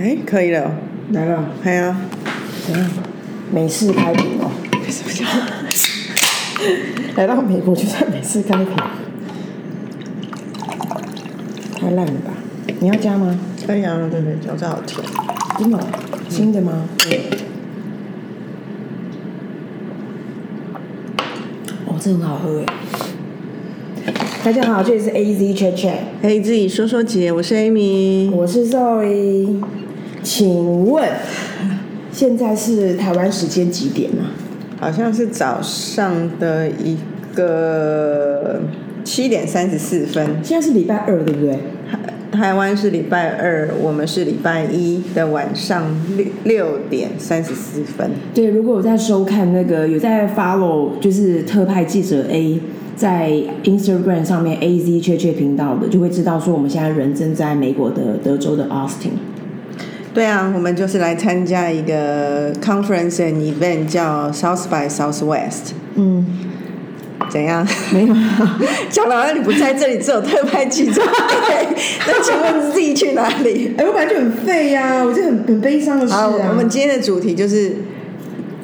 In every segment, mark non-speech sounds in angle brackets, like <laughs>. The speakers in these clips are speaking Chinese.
哎，可以了，来了，还有怎样？美式开瓶哦。什么叫？来到美国就算美式开瓶，太烂了吧？你要加吗？可以啊，对对，加这好甜。真的哦？新的吗？对哦，这很好喝哎。大家好，这里是 A Z Chat 自己说说姐，我是 Amy。我是 Zoe。请问现在是台湾时间几点啊？好像是早上的一个七点三十四分，现在是礼拜二，对不对？台湾是礼拜二，我们是礼拜一的晚上六六点三十四分。对，如果有在收看那个有在 follow 就是特派记者 A 在 Instagram 上面 A Z 确确频道的，就会知道说我们现在人正在美国的德州的 Austin。对啊，我们就是来参加一个 conference and event，叫 South by Southwest。嗯，怎样？没有，<laughs> 讲到你不在这里，只有特派记者。<laughs> 那请问自己去哪里？哎，我本来就很废呀、我就很很悲伤的事好，啊。我们今天的主题就是。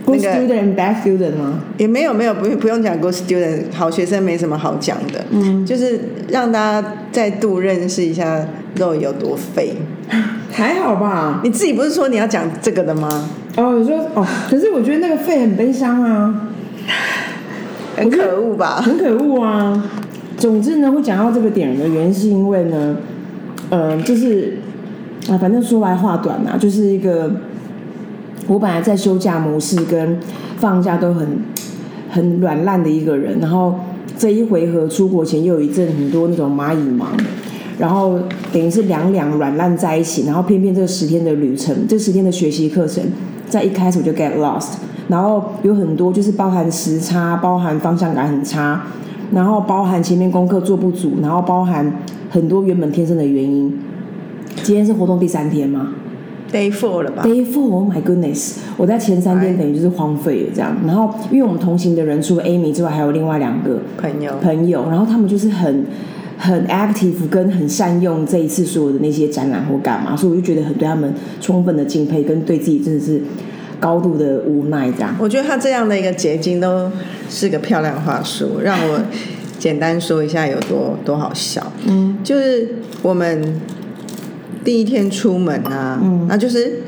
Good student and bad student 吗？也没有没有不不用讲 good student 好学生没什么好讲的，嗯，就是让大家再度认识一下肉有多废。<laughs> 还好吧。你自己不是说你要讲这个的吗？哦，你说哦，可是我觉得那个废很悲伤啊，<laughs> 很可恶吧？很可恶啊。总之呢，会讲到这个点的原因是因为呢，呃，就是啊，反正说来话短啊，就是一个我本来在休假模式跟放假都很很软烂的一个人，然后这一回合出国前又有一阵很多那种蚂蚁忙，然后等于是两两软烂在一起，然后偏偏这十天的旅程，这十天的学习课程，在一开始我就 get lost，然后有很多就是包含时差，包含方向感很差，然后包含前面功课做不足，然后包含很多原本天生的原因。今天是活动第三天吗？Day four 了吧？Day four, oh my goodness！我在前三天等于就是荒废了这样。然后因为我们同行的人除了 Amy 之外，还有另外两个朋友，朋友，然后他们就是很很 active 跟很善用这一次所有的那些展览或干嘛，所以我就觉得很对他们充分的敬佩，跟对自己真的是高度的无奈这样。我觉得他这样的一个结晶都是个漂亮话术，让我简单说一下有多多好笑。嗯，就是我们第一天出门啊，嗯。那就是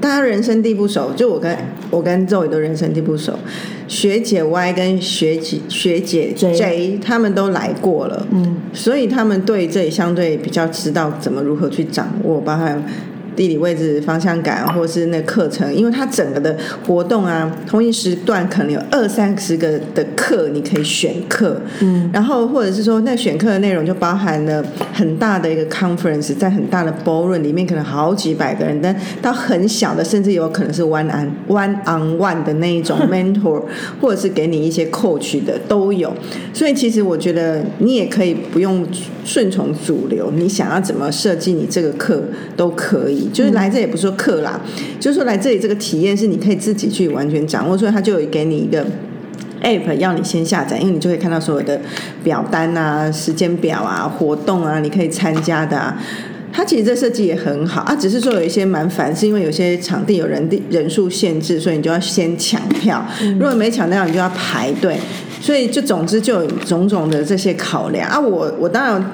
大家人生地不熟，就我跟我跟周宇都人生地不熟，学姐 Y 跟学姐学姐 J 他们都来过了，嗯，所以他们对这里相对比较知道怎么如何去掌握，包含地理位置、方向感，或是那课程，因为它整个的活动啊，同一时段可能有二三十个的课，你可以选课，嗯，然后或者是说那选课的内容就包含了很大的一个 conference，在很大的 ballroom 里面可能好几百个人，但到很小的，甚至有可能是 one on one on one 的那一种 <laughs> mentor，或者是给你一些 coach 的都有。所以其实我觉得你也可以不用顺从主流，你想要怎么设计你这个课都可以。就是来这也不是说课啦，就是说来这里这个体验是你可以自己去完全掌握，所以他就有给你一个。app 要你先下载，因为你就可以看到所有的表单啊、时间表啊、活动啊，你可以参加的啊。它其实这设计也很好啊，只是说有一些蛮烦，是因为有些场地有人地人数限制，所以你就要先抢票。如果没抢到，你就要排队。所以就总之就有种种的这些考量啊。我我当然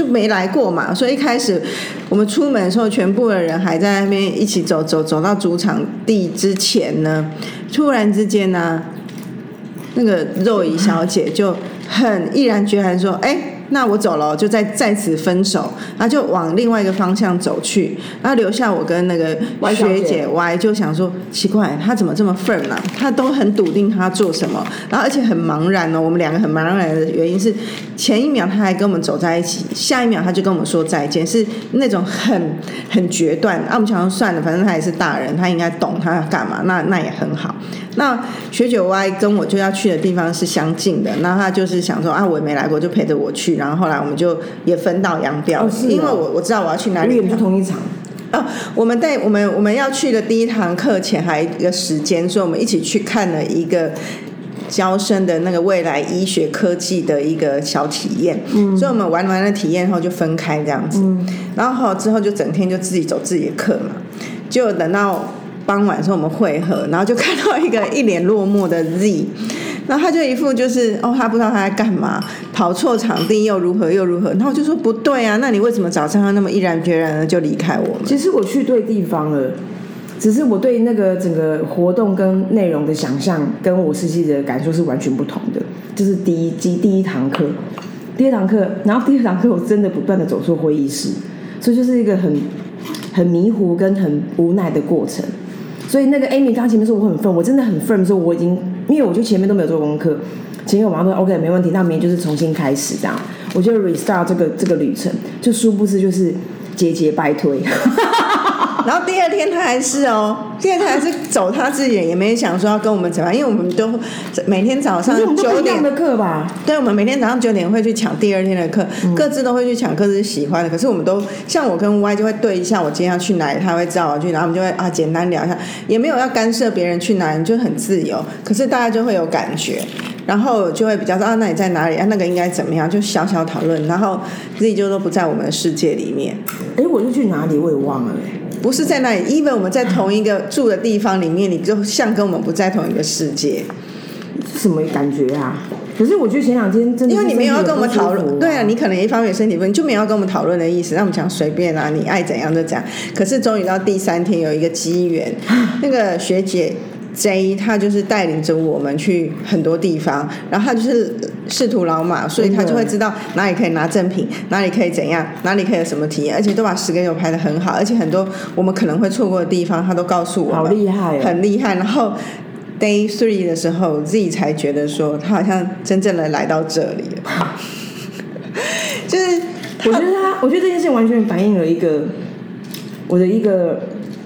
就没来过嘛，所以一开始我们出门的时候，全部的人还在那边一起走走走到主场地之前呢，突然之间呢、那个肉姨小姐就很毅然决然说：“哎、那我走了，就在在此分手。”然后就往另外一个方向走去，然后留下我跟那个学姐 Y 就想说：奇怪，他怎么这么 firm 啊？她都很笃定他做什么，然后而且很茫然哦。我们两个很茫然的原因是，前一秒他还跟我们走在一起，下一秒他就跟我们说再见，是那种很很决断。啊，我们想说算了，反正他也是大人，他应该懂他要干嘛，那那也很好。那学九 Y 跟我就要去的地方是相近的，那他就是想说啊，我也没来过，就陪着我去。然后后来我们就也分道扬镳，因为我我知道我要去哪里不是同一场。哦，我们在我们我们要去的第一堂课前还有一个时间，所以我们一起去看了一个娇生的那个未来医学科技的一个小体验。嗯，所以我们玩完了体验后就分开这样子，然后之后就整天就自己走自己的课嘛，就等到傍晚时候我们会合，然后就看到一个一脸落寞的 Z。然后他就一副就是哦，他不知道他在干嘛，跑错场地又如何又如何。然后我就说不对啊，那你为什么早上要那么毅然决然的就离开我们？其实我去对地方了，只是我对那个整个活动跟内容的想象，跟我实际的感受是完全不同的。就是第一集第一堂课，第二堂课，然后第二堂课我真的不断的走错会议室，所以就是一个很很迷糊跟很无奈的过程。所以那个 Amy 刚前面说我很 firm，我真的很 firm，说我已经，因为我就前面都没有做功课，前面我妈说 OK 没问题，那明天就是重新开始这样，我就 restart 这个这个旅程，就殊不知就是节节败退。<laughs> 然后第二天他还是哦，第二天还是走他自己，也没想说要跟我们怎么样，因为我们都每天早上九点的课吧，对，我们每天早上九点会去抢第二天的课，各自都会去抢各自喜欢的。可是我们都像我跟 Y 就会对一下，我今天要去哪里，他会知道我去，然后我们就会啊简单聊一下，也没有要干涉别人去哪里，就很自由。可是大家就会有感觉，然后就会比较说啊，那你在哪里啊？那个应该怎么样？就小小讨论，然后自己就都不在我们的世界里面。哎，我是去哪里？我也忘了。不是在那里，even 我们在同一个住的地方里面，你就像跟我们不在同一个世界，什么感觉啊？可是我觉得前两天真的，因为你没有要跟我们讨论，对啊，你可能一方面身体不，你就没有要跟我们讨论的意思，那我们讲随便啊，你爱怎样就怎样。可是终于到第三天有一个机缘，<laughs> 那个学姐。J 他就是带领着我们去很多地方，然后他就是仕途老马，所以他就会知道哪里可以拿赠品，哪里可以怎样，哪里可以有什么体验，而且都把时间有排的很好，而且很多我们可能会错过的地方，他都告诉我们，好厉害，很厉害。然后 Day Three 的时候，Z 才觉得说他好像真正的来到这里了，<laughs> 就是我觉得他，我觉得这件事完全反映了一个我的一个。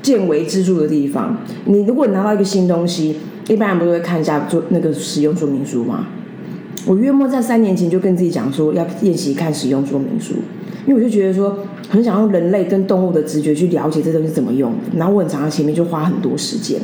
见微知著的地方，你如果拿到一个新东西，一般人不是会看一下做那个使用说明书吗？我约莫在三年前就跟自己讲说要练习看使用说明书，因为我就觉得说很想用人类跟动物的直觉去了解这东西怎么用，然后我很常前面就花很多时间，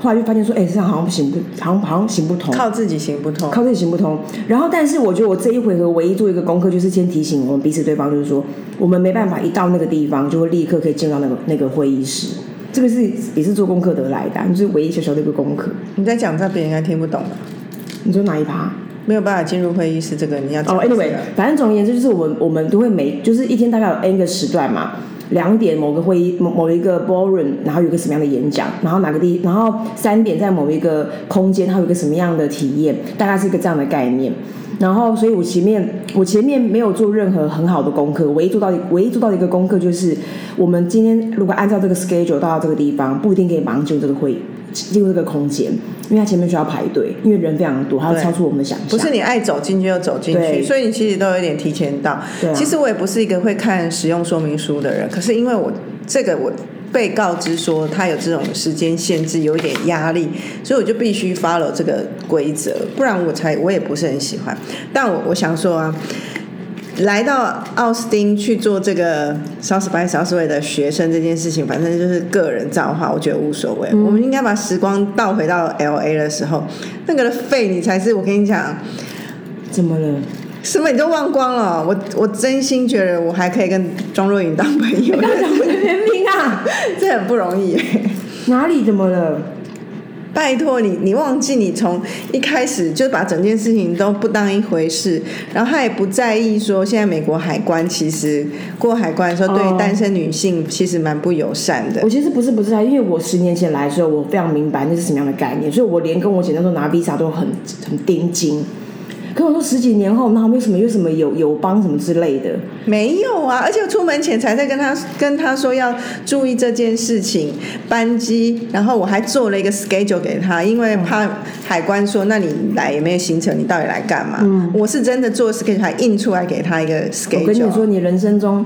后来就发现说，哎，这样好像行不，好像好像行不通，靠自己行不通，靠自己行不通。然后，但是我觉得我这一回合唯一做一个功课，就是先提醒我们彼此对方，就是说我们没办法一到那个地方就会立刻可以进到那个那个会议室。这个是也是做功课得来的，就是唯一小小的一个功课。你在讲这，别人应该听不懂的。你说哪一趴？没有办法进入会议室，这个你要哦。Anyway，反正总而言之，就是我们我们都会每就是一天大概有 N 个时段嘛，两点某个会议某某一个 ballroom，然后有个什么样的演讲，然后哪个地，然后三点在某一个空间，它有个什么样的体验，大概是一个这样的概念。然后，所以我前面我前面没有做任何很好的功课，唯一做到唯一做到的一个功课就是，我们今天如果按照这个 schedule 到这个地方，不一定可以忙就这个会议进入这个空间，因为它前面需要排队，因为人非常多，它要超出我们的想象。不是你爱走进去就走进去，所以你其实都有点提前到。其实我也不是一个会看使用说明书的人，可是因为我这个我。被告知说他有这种时间限制，有一点压力，所以我就必须 follow 这个规则，不然我才我也不是很喜欢。但我我想说啊，来到奥斯汀去做这个 South by Southwest 的学生这件事情，反正就是个人造化，我觉得无所谓。我们应该把时光倒回到 LA 的时候，那个费你才是我跟你讲，怎么了？什么你都忘光了？我我真心觉得我还可以跟庄若影当朋友。刚讲我的原名啊，<laughs> 这很不容易。哪里怎么了？拜托你，你忘记你从一开始就把整件事情都不当一回事，然后他也不在意说现在美国海关其实过海关的时候对单身女性其实蛮不友善的。我其实不是不是因为我十年前来的时候我非常明白那是什么样的概念，所以我连跟我姐那时候拿 visa 都很很盯紧。跟我说十几年后，那为什么有什么有有帮什么之类的？没有啊，而且出门前才在跟他跟他说要注意这件事情，班机，然后我还做了一个 schedule 给他，因为怕海关说那你来也没有行程，你到底来干嘛？嗯，我是真的做 schedule 还印出来给他一个 schedule。我跟你说，你人生中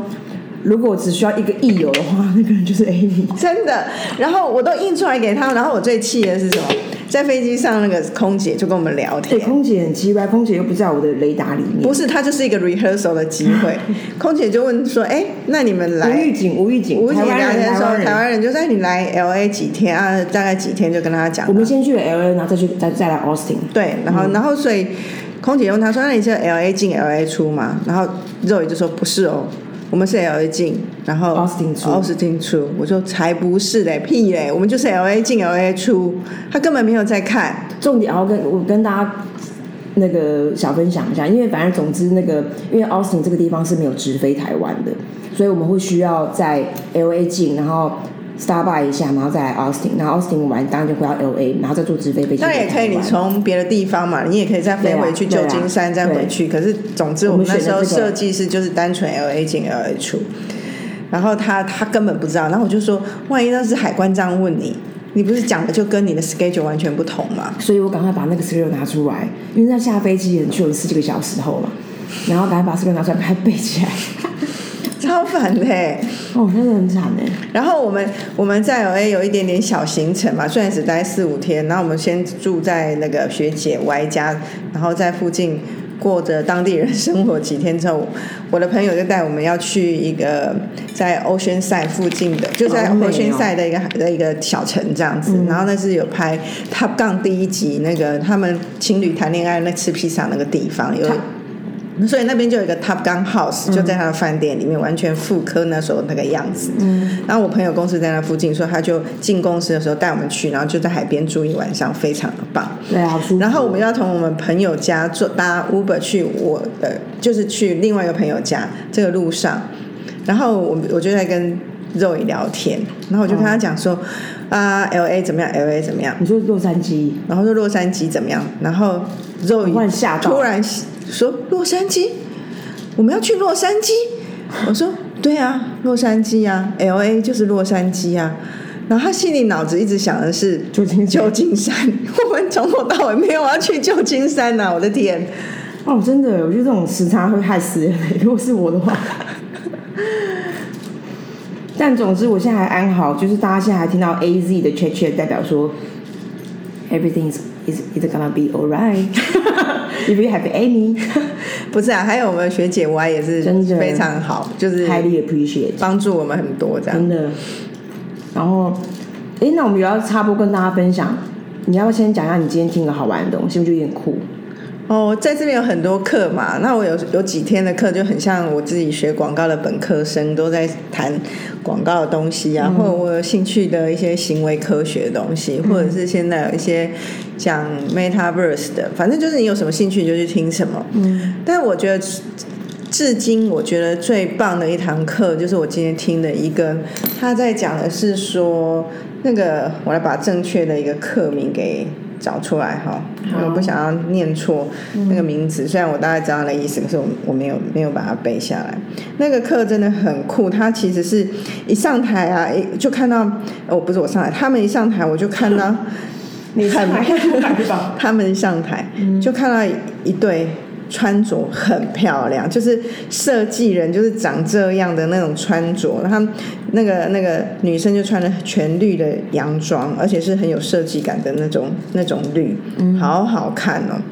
如果只需要一个益友的话，那个人就是 Amy，真的。然后我都印出来给他，然后我最气的是什么？在飞机上那个空姐就跟我们聊天对，天，空姐很奇怪，空姐又不在我的雷达里面。不是，它就是一个 rehearsal 的机会。<laughs> 空姐就问说：“哎，那你们无来预警，无预警。吴姐台湾人，聊天说，台湾人。台湾人就说哎你来 L A 几天啊？大概几天就跟他讲我。们先去了 L A，然后再去再再来 Austin。对，然嗯后然后所以空姐问他说：“那你是 L A 进 L A 出吗？”然后肉爷就说：“不是哦，我们是 L A 进，然后 Austin 出奥斯汀出。”我说：“才不是嘞，屁嘞，我们就是 L A 进 L A 出，他根本没有在看。重点，然后跟我跟大家那个小分享一下，因为反正总之那个，因为 Austin 这个地方是没有直飞台湾的，所以我们会需要在 L A 进，然后 stop by 一下，然后再来 Austin，然后 Austin 完当然就回到 L A，然后再坐直飞飞机回当然也可以，你从别的地方嘛，你也可以再飞回去旧金山，再回去。可是总之，我们那时候设计是就是单纯 L A 进 L A 出，然后他他根本不知道，然后我就说，万一那是海关这样问你，你不是讲的就跟你的 schedule 完全不同嘛？所以我赶快把那个 schedule 拿出来，因为在下飞机也去了十几个小时后嘛，然后赶快把 schedule 拿出来，把它背起来。超烦的欸。哦，真的很惨哎。然后我们我们在 L A 有一点点小行程嘛，虽然只待四五天，然后我们先住在那个学姐 Y 家，然后在附近过着当地人生活几天之后，我的朋友就带我们要去一个在 Ocean Side 附近的，就在好美哦 Ocean Side 的一个的一个小城这样子，然后那是有拍 Top Gun 第一集那个他们情侣谈恋爱那吃披萨那个地方有。所以那边就有一个 Top Gun House，就在他的饭店里面，完全复刻那时候那个样子。嗯，然后我朋友公司在那附近，所以他就进公司的时候带我们去，然后就在海边住一晚上，非常的棒。对啊。然后我们要从我们朋友家坐搭 Uber 去我的，就是去另外一个朋友家。这个路上，然后我我就在跟肉姨聊天，然后我就跟他讲说，啊，L A 怎么样？L A 怎么样？你说洛杉矶，然后说洛杉矶怎么样？然后肉突然说洛杉矶，我们要去洛杉矶。我说对啊，洛杉矶啊，L A 就是洛杉矶啊。然后他心里脑子一直想的是旧金山旧金山。我们从头到尾没有要去旧金山呐、我的天！哦，真的，我觉得这种时差会害死人。如果是我的话，但总之我现在还安好，就是大家现在还听到 A Z 的 chat chat，代表说 everything is is is gonna be alright have any <laughs> 不是啊，还有我们学姐 Y 也是真的非常好，就是 highly appreciate，帮助我们很多这样真。的。然后，哎，那我们也要插播跟大家分享，你要不要先讲一下你今天听个好玩的东西？我觉得有点酷。哦，在这边有很多课嘛，那我有有几天的课就很像我自己学广告的本科生，都在谈广告的东西啊，或者我有兴趣的一些行为科学的东西，或者是现在有一些讲 metaverse 的，反正就是你有什么兴趣就去听什么。嗯，但我觉得。至今我觉得最棒的一堂课，就是我今天听的一个，他在讲的是说，那个我来把正确的一个课名给找出来哈，我不想要念错那个名字，虽然我大概知道它的意思，可是我我没有没有把它背下来。那个课真的很酷，它其实是一上台啊，一就看到哦，不是我上台，他们一上台我就看到 <laughs> 你上台太突然吧？他们上台就看到一对穿着很漂亮，就是设计人就是长这样的那种穿着，他们那个那个女生就穿了全绿的洋装，而且是很有设计感的那种那种绿，好好看哦。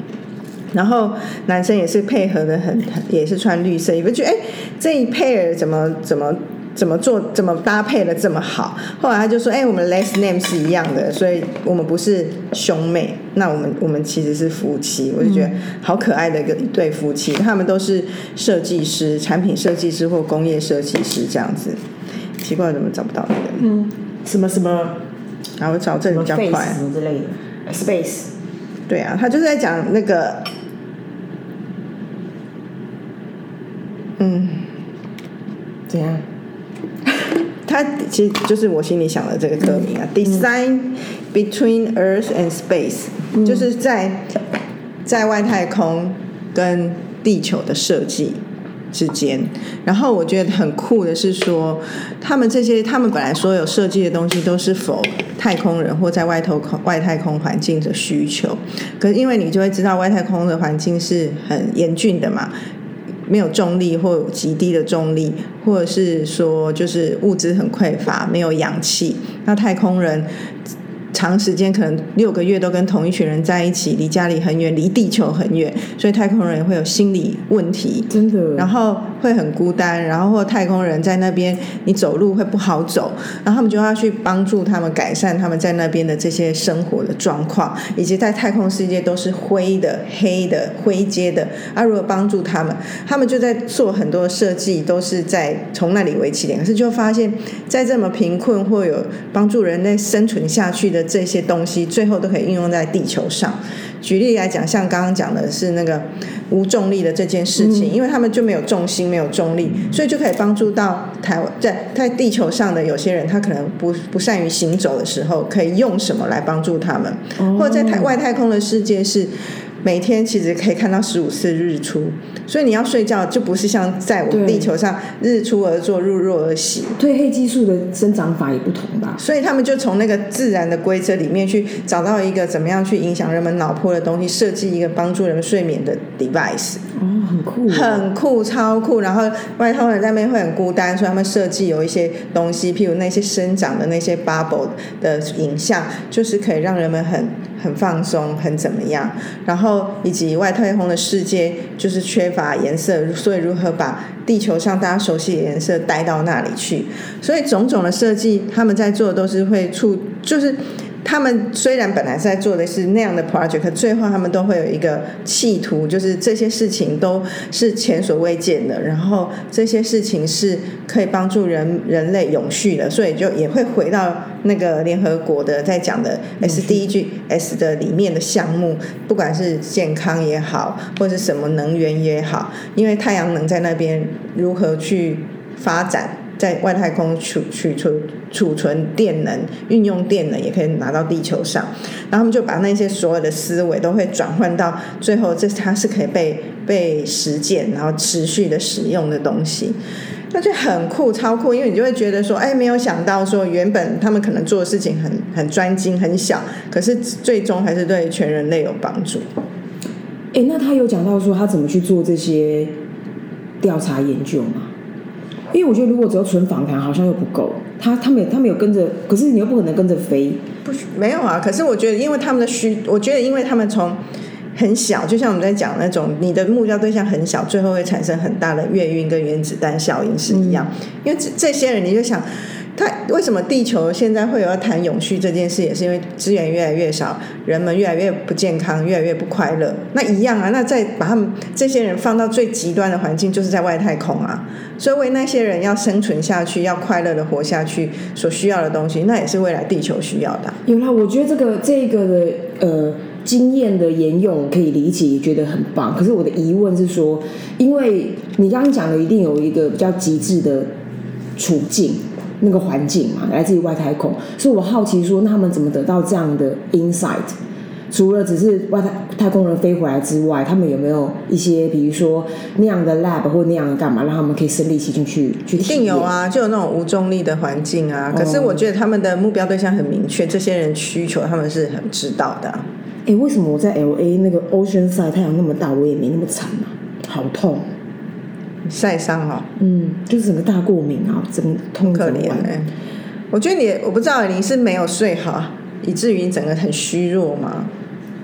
然后男生也是配合的很，也是穿绿色衣服，觉得哎这一配儿怎么怎么怎么做怎么搭配的这么好？后来他就说，哎，我们 last name 是一样的，所以我们不是兄妹，那我们我们其实是夫妻。我就觉得好可爱的一个一对夫妻，他们都是设计师、产品设计师或工业设计师这样子。奇怪，怎么找不到那个？嗯，什么什么然后我找这里比较快。什么之类的，space。对啊，他就是在讲那个，嗯，怎样？他其实就是我心里想的这个歌名啊、d e s i g n between Earth and space，、就是在在外太空跟地球的设计之间。然后我觉得很酷的是说，他们这些他们本来所有设计的东西都是否太空人或在外头空外太空环境的需求，可是因为你就会知道外太空的环境是很严峻的嘛。没有重力或极低的重力，或者是说就是物资很匮乏，没有氧气，那太空人长时间可能六个月都跟同一群人在一起，离家里很远，离地球很远，所以太空人也会有心理问题。真的。然后会很孤单，然后或太空人在那边，你走路会不好走，然后他们就要去帮助他们改善他们在那边的这些生活的状况，以及在太空世界都是灰的、黑的、灰阶的，啊，如何帮助他们？他们就在做很多设计，都是在从那里为起点，可是就发现，在这么贫困或有帮助人类生存下去的这些东西，最后都可以应用在地球上。举例来讲，像刚刚讲的是那个无重力的这件事情，因为他们就没有重心、没有重力，所以就可以帮助到台湾在在地球上的有些人，他可能不不善于行走的时候，可以用什么来帮助他们？或者在太外太空的世界是。每天其实可以看到十五次日出，所以你要睡觉就不是像在我们地球上日出而作，日落而息。褪黑激素的生长法也不同吧？所以他们就从那个自然的规则里面去找到一个怎么样去影响人们脑波的东西，设计一个帮助人们睡眠的 device。哦，很酷，很酷，超酷。然后外太空人在那边会很孤单，所以他们设计有一些东西，譬如那些生长的那些 bubble 的影像，就是可以让人们很很放松，很怎么样。然后以及外太空的世界就是缺乏颜色，所以如何把地球上大家熟悉的颜色带到那里去？所以种种的设计，他们在做的都是会促，就是。他们虽然本来在做的是那样的 project，最后他们都会有一个企图，就是这些事情都是前所未见的，然后这些事情是可以帮助人人类永续的，所以就也会回到那个联合国的在讲的 SDGs 的里面的项目，不管是健康也好，或者什么能源也好，因为太阳能在那边如何去发展。在外太空储储储储存电能，运用电能也可以拿到地球上，然后他们就把那些所有的思维都会转换到最后，这它是可以被被实践，然后持续的使用的东西，那就很酷超酷，因为你就会觉得说，哎，没有想到说原本他们可能做的事情很很专精很小，可是最终还是对全人类有帮助。哎，那他有讲到说他怎么去做这些调查研究吗？因为我觉得，如果只有纯访谈，好像又不够。他他们他们有跟着，可是你又不可能跟着飞。不，没有啊。可是我觉得，因为他们的需，我觉得，因为他们从很小，就像我们在讲那种，你的目标对象很小，最后会产生很大的月晕跟原子弹效应是一样。因为这这些人，你就想。他为什么地球现在会有要谈永续这件事，也是因为资源越来越少，人们越来越不健康，越来越不快乐。那一样啊，那再把他们这些人放到最极端的环境，就是在外太空啊。所以为那些人要生存下去，要快乐的活下去，所需要的东西，那也是未来地球需要的。有啦，我觉得这个这个的呃经验的沿用可以理解，觉得很棒。可是我的疑问是说，因为你刚刚讲的一定有一个比较极致的处境。那个环境嘛，来自于外太空，所以我好奇说，那他们怎么得到这样的 insight？除了只是外太太空人飞回来之外，他们有没有一些，比如说那样的 lab 或那样的干嘛，让他们可以身临其境去去一定有啊，就有那种无重力的环境啊。可是我觉得他们的目标对象很明确，这些人需求他们是很知道的。哎，为什么我在 L A 那个 Ocean Side 太阳那么大，我也没那么惨啊？好痛！晒伤了，嗯，就是整个大过敏啊，整个痛可怜哎。我觉得你，我不知道你是没有睡好，以至于你整个很虚弱吗？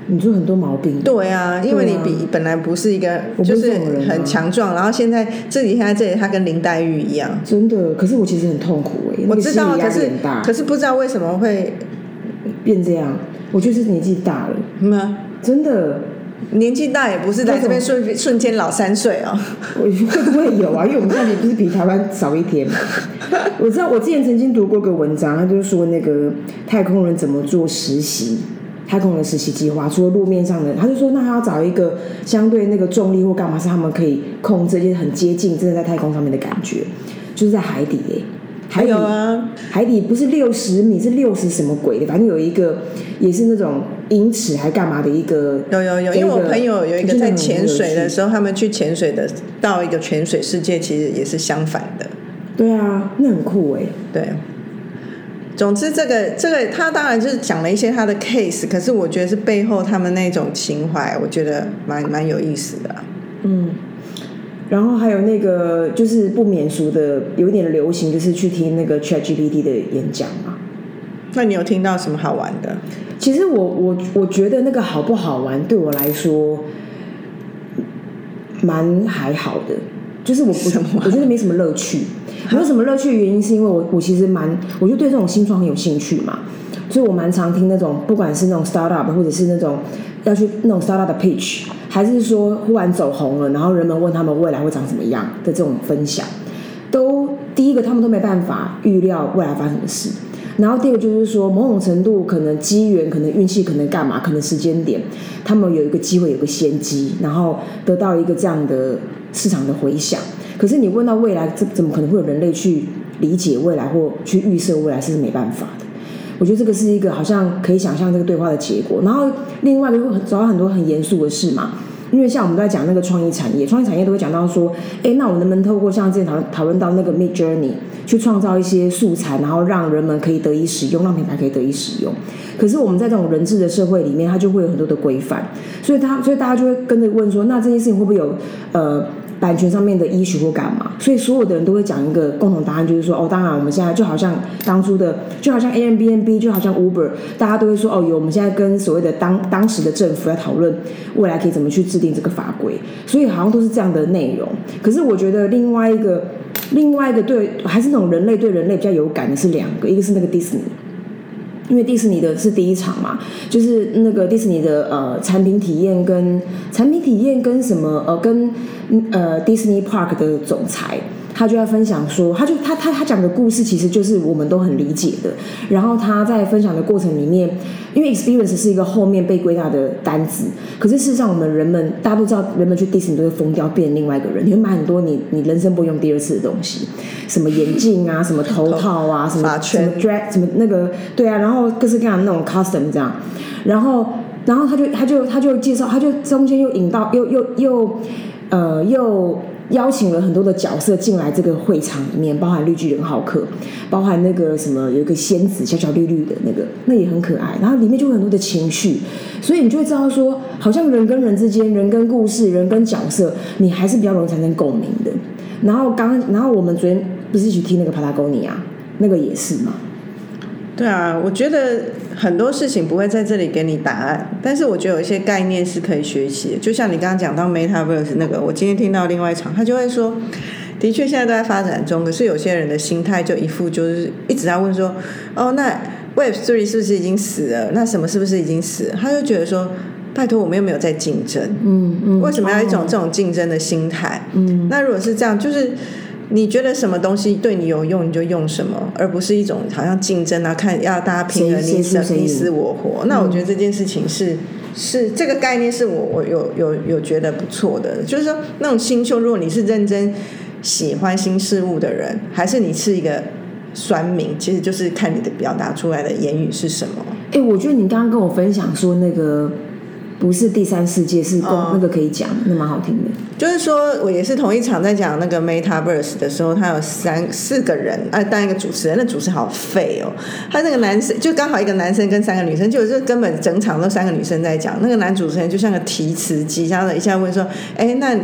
你就很多毛病。对啊，因为你比本来不是一个，就是很强壮，然后现在这里现在这里，他跟林黛玉一样。真的，可是我其实很痛苦哎，我知道，可是可是不知道为什么会变这样。我觉得是年纪大了。吗？真的。年纪大也不是在这边瞬瞬间老三岁哦，会不会有啊？因为我们现在不是比台湾少一天嘛。<laughs> 我知道我之前曾经读过个文章，他就是说那个太空人怎么做实习，太空人实习计划，除了路面上的，他就说那他要找一个相对那个重力或干嘛是他们可以控制，就是很接近真的在太空上面的感觉，就是在海底诶。还有啊，海底不是六十米，是六十什么鬼的？反正有一个也是那种英尺还干嘛的一个。有有有，因为我朋友有一个在潜水的时候，他们去潜水的，到一个潜水世界，其实也是相反的。对啊，那很酷哎。对，总之这个这个，他当然就是讲了一些他的 case，可是我觉得是背后他们那种情怀，我觉得蛮蛮有意思的。嗯。然后还有那个就是不免俗的，有一点流行，就是去听那个 ChatGPT 的演讲嘛。那你有听到什么好玩的？其实我我我觉得那个好不好玩，对我来说蛮还好的，就是我什么我我觉得没什么乐趣。没有什么乐趣的原因是因为我我其实蛮，我就对这种新创很有兴趣嘛，所以我蛮常听那种不管是那种 startup 或者是那种要去那种 startup 的 pitch，还是说忽然走红了，然后人们问他们未来会长怎么样的这种分享，都第一个他们都没办法预料未来发生什么事。然后第二个就是说，某种程度可能机缘、可能运气、可能干嘛、可能时间点，他们有一个机会、有个先机，然后得到一个这样的市场的回响。可是你问到未来，这怎么可能会有人类去理解未来或去预设未来？是没办法的。我觉得这个是一个好像可以想象这个对话的结果。然后另外一个会找到很多很严肃的事嘛，因为像我们在讲那个创意产业，创意产业都会讲到说，哎，那我能不能透过像之前讨讨论到那个 Mid Journey 去创造一些素材，然后让人们可以得以使用，让品牌可以得以使用。可是我们在这种人治的社会里面，它就会有很多的规范，所以他所以大家就会跟着问说，那这件事情会不会有呃？版权上面的依许或干嘛，所以所有的人都会讲一个共同答案，就是说，哦，当然我们现在就好像当初的，就好像 A M B N B，就好像 Uber，大家都会说，哦，有我们现在跟所谓的当当时的政府在讨论未来可以怎么去制定这个法规，所以好像都是这样的内容。可是我觉得另外一个，另外一个对还是那种人类对人类比较有感的是两个，一个是那个 Disney。因为迪士尼的是第一场嘛，就是那个迪士尼的呃产品体验跟产品体验跟什么呃跟呃迪士尼 Park 的总裁，他就在分享说，他就他他他讲的故事其实就是我们都很理解的。然后他在分享的过程里面，因为 experience 是一个后面被归纳的单子，可是事实上我们人们大家都知道，人们去迪士尼都会疯掉，变成另外一个人，你会买很多你你人生不会用第二次的东西。什么眼镜啊，<laughs> 什么头套啊，什么什么 dress，什么那个对啊，然后各式各样的那种 custom 这样，然后然后他就他就他就介绍，他就中间又引到又又又呃又邀请了很多的角色进来这个会场里面，包含绿巨人浩克，包含那个什么有一个仙子小小绿绿的那个，那也很可爱，然后里面就会很多的情绪，所以你就会知道说，好像人跟人之间，人跟故事，人跟角色，你还是比较容易产生共鸣的。然后刚然后我们昨天。不是去听那个帕拉贡尼亚，那个也是嘛？对啊，我觉得很多事情不会在这里给你答案，但是我觉得有一些概念是可以学习。就像你刚刚讲到 MetaVerse 那个，我今天听到另外一场，他就会说，的确现在都在发展中，可是有些人的心态就一副就是一直在问说，哦，那 Web Three 是不是已经死了？那什么是不是已经死了？他就觉得说，拜托，我们又没有在竞争，嗯嗯，为什么要一种这种竞争的心态？嗯，那如果是这样，就是。你觉得什么东西对你有用，你就用什么，而不是一种好像竞争啊，看要大家拼了你死你死我活。那我觉得这件事情是是这个概念是我我有有有觉得不错的，就是说那种新秀，如果你是认真喜欢新事物的人，还是你是一个酸民，其实就是看你的表达出来的言语是什么。哎，我觉得你刚刚跟我分享说那个。不是第三世界，是公那个可以讲，那蛮好听的。就是说我也是同一场在讲那个 MetaVerse 的时候，他有三四个人啊，当一个主持人，那主持好废哦。他那个男生就刚好一个男生跟三个女生，就是根本整场都三个女生在讲，那个男主持人就像个提词机，这样的一下问说：“哎，那。”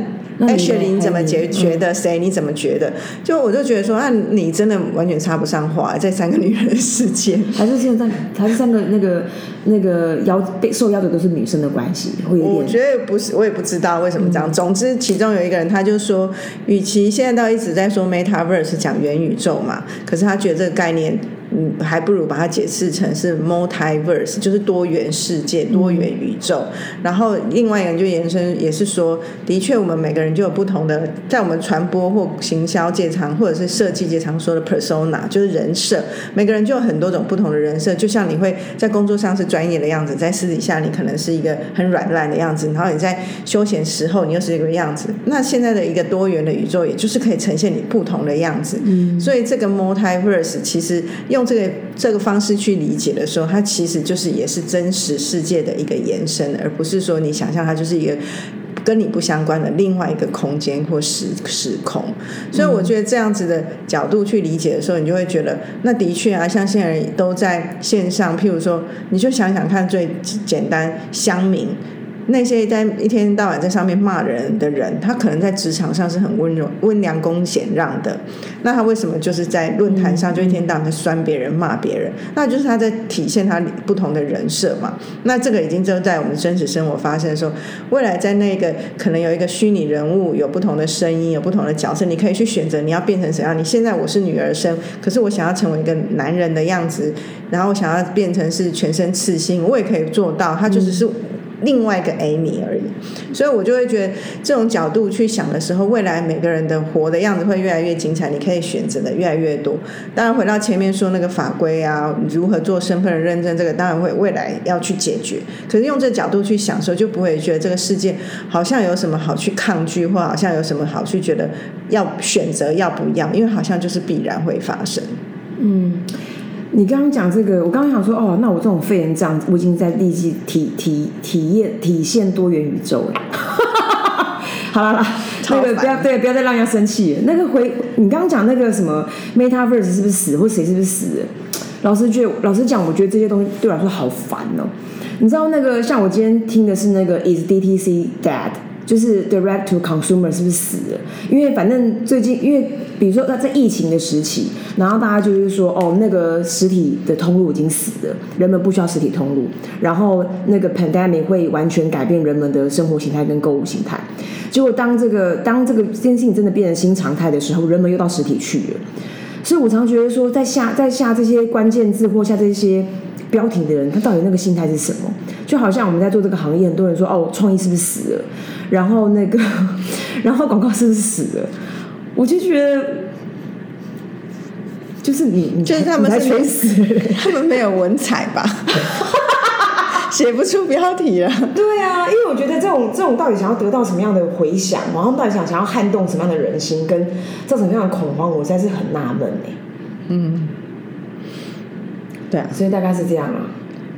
哎，雪玲怎么觉觉得？谁？你怎么觉得？就我就觉得说，啊你真的完全插不上话，在三个女人之间，还是现在还是三个那个那个邀被受邀的都是女生的关系，会有点。我觉得不是，我也不知道为什么这样。总之，其中有一个人，他就说，与其现在到一直在说 MetaVerse 讲元宇宙嘛，可是他觉得这个概念。嗯，还不如把它解释成是 multiverse，就是多元世界、多元宇宙。然后另外一个人就延伸，也是说，的确我们每个人就有不同的，在我们传播或行销界常或者是设计界常说的 persona，就是人设。每个人就有很多种不同的人设，就像你会在工作上是专业的样子，在私底下你可能是一个很软烂的样子，然后你在休闲时候你又是一个样子。那现在的一个多元的宇宙，也就是可以呈现你不同的样子。嗯，所以这个 multiverse 其实用。这个这个方式去理解的时候，它其实就是也是真实世界的一个延伸，而不是说你想象它就是一个跟你不相关的另外一个空间或时时空。所以我觉得这样子的角度去理解的时候，你就会觉得，那的确啊，像现在都在线上，譬如说，你就想想看，最简单乡民。那些在一天到晚在上面骂人的人，他可能在职场上是很温柔、温良恭俭让的。那他为什么就是在论坛上就一天到晚在酸别人、骂别人？那就是他在体现他不同的人设嘛。那这个已经就在我们真实生活发生的时候，未来在那个可能有一个虚拟人物，有不同的声音，有不同的角色，你可以去选择你要变成怎样。你现在我是女儿身，可是我想要成为一个男人的样子，然后我想要变成是全身刺青，我也可以做到。他就只是。另外一个 Amy 而已，所以我就会觉得这种角度去想的时候，未来每个人的活的样子会越来越精彩，你可以选择的越来越多。当然，回到前面说那个法规啊，如何做身份的认证，这个当然会未来要去解决。可是用这角度去想的时候，就不会觉得这个世界好像有什么好去抗拒，或好像有什么好去觉得要选择要不要，因为好像就是必然会发生。嗯。你刚刚讲这个，我刚刚想说，哦，那我这种废人样，我已经在立即体体体验体现多元宇宙 <laughs> 了。好了啦，那个不要对，不要再让人家生气。那个回你刚刚讲那个什么 Metaverse 是不是死，或谁是不是死？老师觉得，老师讲，我觉得这些东西对我来说好烦哦。你知道那个像我今天听的是那个 Is DTC Dead？就是 direct to consumer 是不是死了？因为反正最近，因为比如说在在疫情的时期，然后大家就是说，哦，那个实体的通路已经死了，人们不需要实体通路，然后那个 pandemic 会完全改变人们的生活形态跟购物形态。结果当这个当这个这件事情真的变成新常态的时候，人们又到实体去了。所以我常觉得说，在下在下这些关键字或下这些。标题的人，他到底那个心态是什么？就好像我们在做这个行业，很多人说哦，创意是不是死了？然后那个，<laughs> 然后广告是不是死了？我就觉得，就是你，你就是他们是全死，<laughs> 他们没有文采吧？<laughs> 写不出标题了。对啊，因为我觉得这种这种到底想要得到什么样的回响，然后到底想想要撼动什么样的人心，跟造成什么样的恐慌，我实在是很纳闷哎。嗯。对啊，所以大概是这样啊，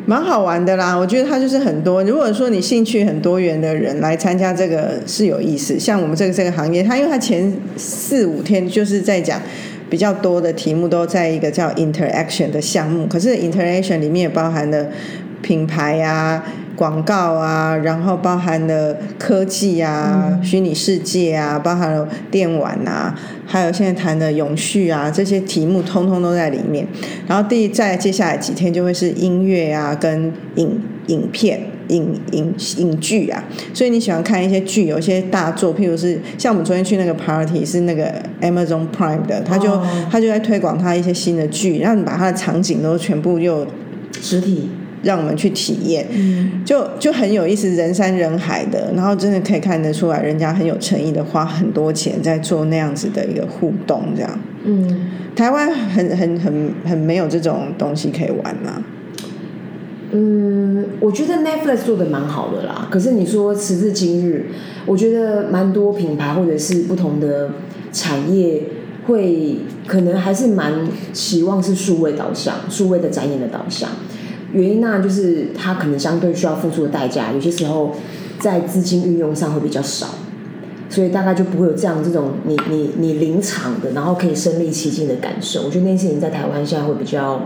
蛮好玩的啦。我觉得他就是很多，如果说你兴趣很多元的人来参加这个是有意思。像我们这个这个行业，它因为它前四五天就是在讲比较多的题目，都在一个叫 interaction 的项目。可是 interaction 里面也包含了品牌啊。广告啊，然后包含了科技啊、虚拟世界啊，包含了电玩啊，还有现在谈的永续啊，这些题目通通都在里面。然后第再接下来几天就会是音乐啊，跟影影片、影影影剧啊。所以你喜欢看一些剧，有一些大作，譬如是像我们昨天去那个 party 是那个 Amazon Prime 的，他就他就在推广他一些新的剧，让你把他的场景都全部又实体。让我们去体验，就就很有意思，人山人海的，然后真的可以看得出来，人家很有诚意的，花很多钱在做那样子的一个互动，这样。嗯，台湾很很很很没有这种东西可以玩吗？嗯，我觉得 Netflix 做的蛮好的啦。可是你说时至今日，我觉得蛮多品牌或者是不同的产业，会可能还是蛮期望是数位导向、数位的展演的导向。原因那，就是它可能相对需要付出的代价，有些时候在资金运用上会比较少，所以大概就不会有这样这种你你你临场的，然后可以身临其境的感受。我觉得那些人在台湾现在会比较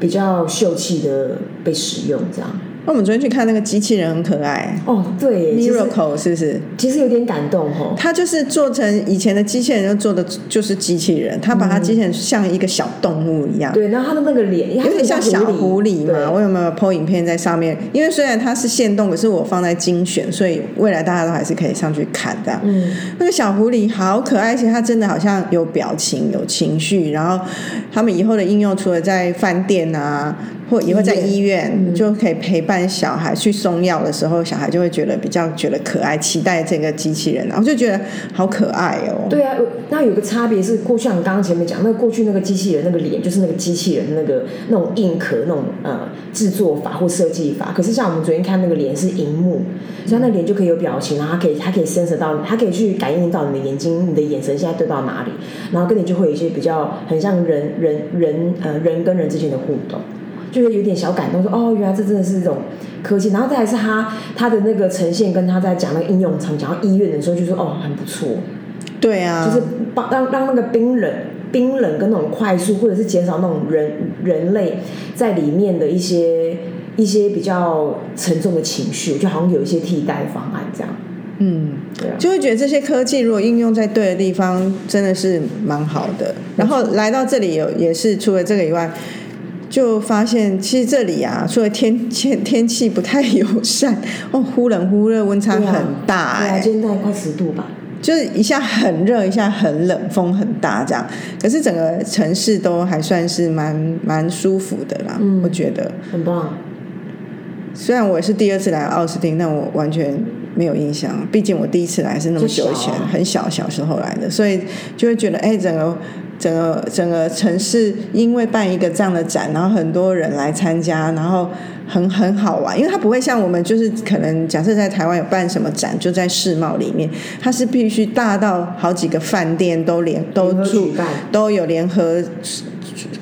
比较秀气的被使用，这样。那我们昨天去看那个机器人很可爱哦，对，Miracle 是不是？其实有点感动哦。他就是做成以前的机器人，就做的就是机器人，它把它机器人像一个小动物一样。对，然后它的那个脸有点像小狐狸嘛。我有没有 PO 影片在上面？因为虽然它是现动，可是我放在精选，所以未来大家都还是可以上去看的。嗯，那个小狐狸好可爱，而且它真的好像有表情、有情绪。然后他们以后的应用，除了在饭店啊。或也会在医院就可以陪伴小孩去送药的时候，小孩就会觉得比较觉得可爱，期待这个机器人，然后就觉得好可爱哦。对啊，那有个差别是，过去像你刚刚前面讲，那过去那个机器人那个脸就是那个机器人那个那种硬壳那种呃制作法或设计法，可是像我们昨天看那个脸是荧幕，所以那脸就可以有表情，然后它可以它可以 sense 到，它可以去感应到你的眼睛、你的眼神现在对到哪里，然后跟你就会有一些比较很像人人人呃人跟人之间的互动。就是有点小感动，说哦，原来这真的是一种科技。然后再来是他他的那个呈现，跟他在讲那个应用场，讲到医院的时候，就说哦，很不错。对啊，就是帮让让那个冰冷、冰冷跟那种快速，或者是减少那种人人类在里面的一些一些比较沉重的情绪，就好像有一些替代方案这样。嗯，对啊，就会觉得这些科技如果应用在对的地方，真的是蛮好的。然后来到这里有也是除了这个以外，就发现其实这里啊，除了天天天气不太友善，哦，忽冷忽热，温差很大哎、今天大概快十度吧。就是一下很热，一下很冷，风很大这样。可是整个城市都还算是蛮蛮舒服的啦，嗯我觉得。很棒，虽然我也是第二次来奥斯汀，但我完全没有印象，毕竟我第一次来是那么久以前，小啊很小小时候来的，所以就会觉得，哎，整个整个整个城市因为办一个这样的展，然后很多人来参加，然后很很好玩，因为它不会像我们就是可能假设在台湾有办什么展，就在世贸里面，它是必须大到好几个饭店都连都住都有联合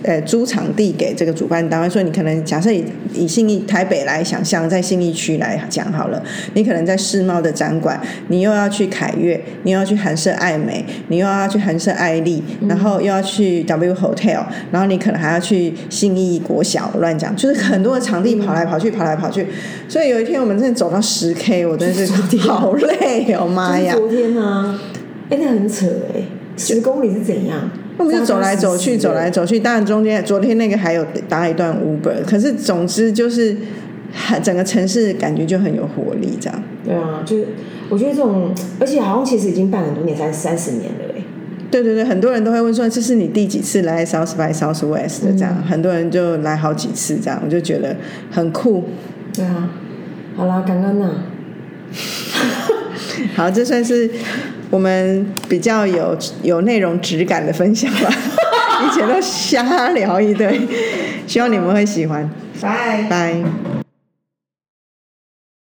呃租场地给这个主办单位，所以你可能假设以以信义台北来想象，在信义区来讲好了，你可能在世贸的展馆，你又要去凯悦，你又要去韩舍爱美，你又要去韩舍爱丽，然后又要去 W Hotel，然后你可能还要去信义国小，我乱讲，就是很多的场地跑来跑去，跑来跑去，所以有一天我们真的走到十 K，我真的是好累哦，妈呀！<laughs> 昨天呢、哎、那很扯哎、十公里是怎样？我们就走来走去，走来走。去。当然中间昨天那个还有搭一段 Uber，可是总之就是整个城市感觉就很有活力，这样。对啊，就是我觉得这种，而且好像其实已经办很多年，三三十年了哎。对对对，很多人都会问说这是你第几次来 South by Southwest 的这样，很多人就来好几次这样，我就觉得很酷。对啊，好啦，感恩呐。<laughs> 好，这算是我们比较有有内容质感的分享吧，<laughs> 以前都瞎聊一堆，希望你们会喜欢，拜。拜。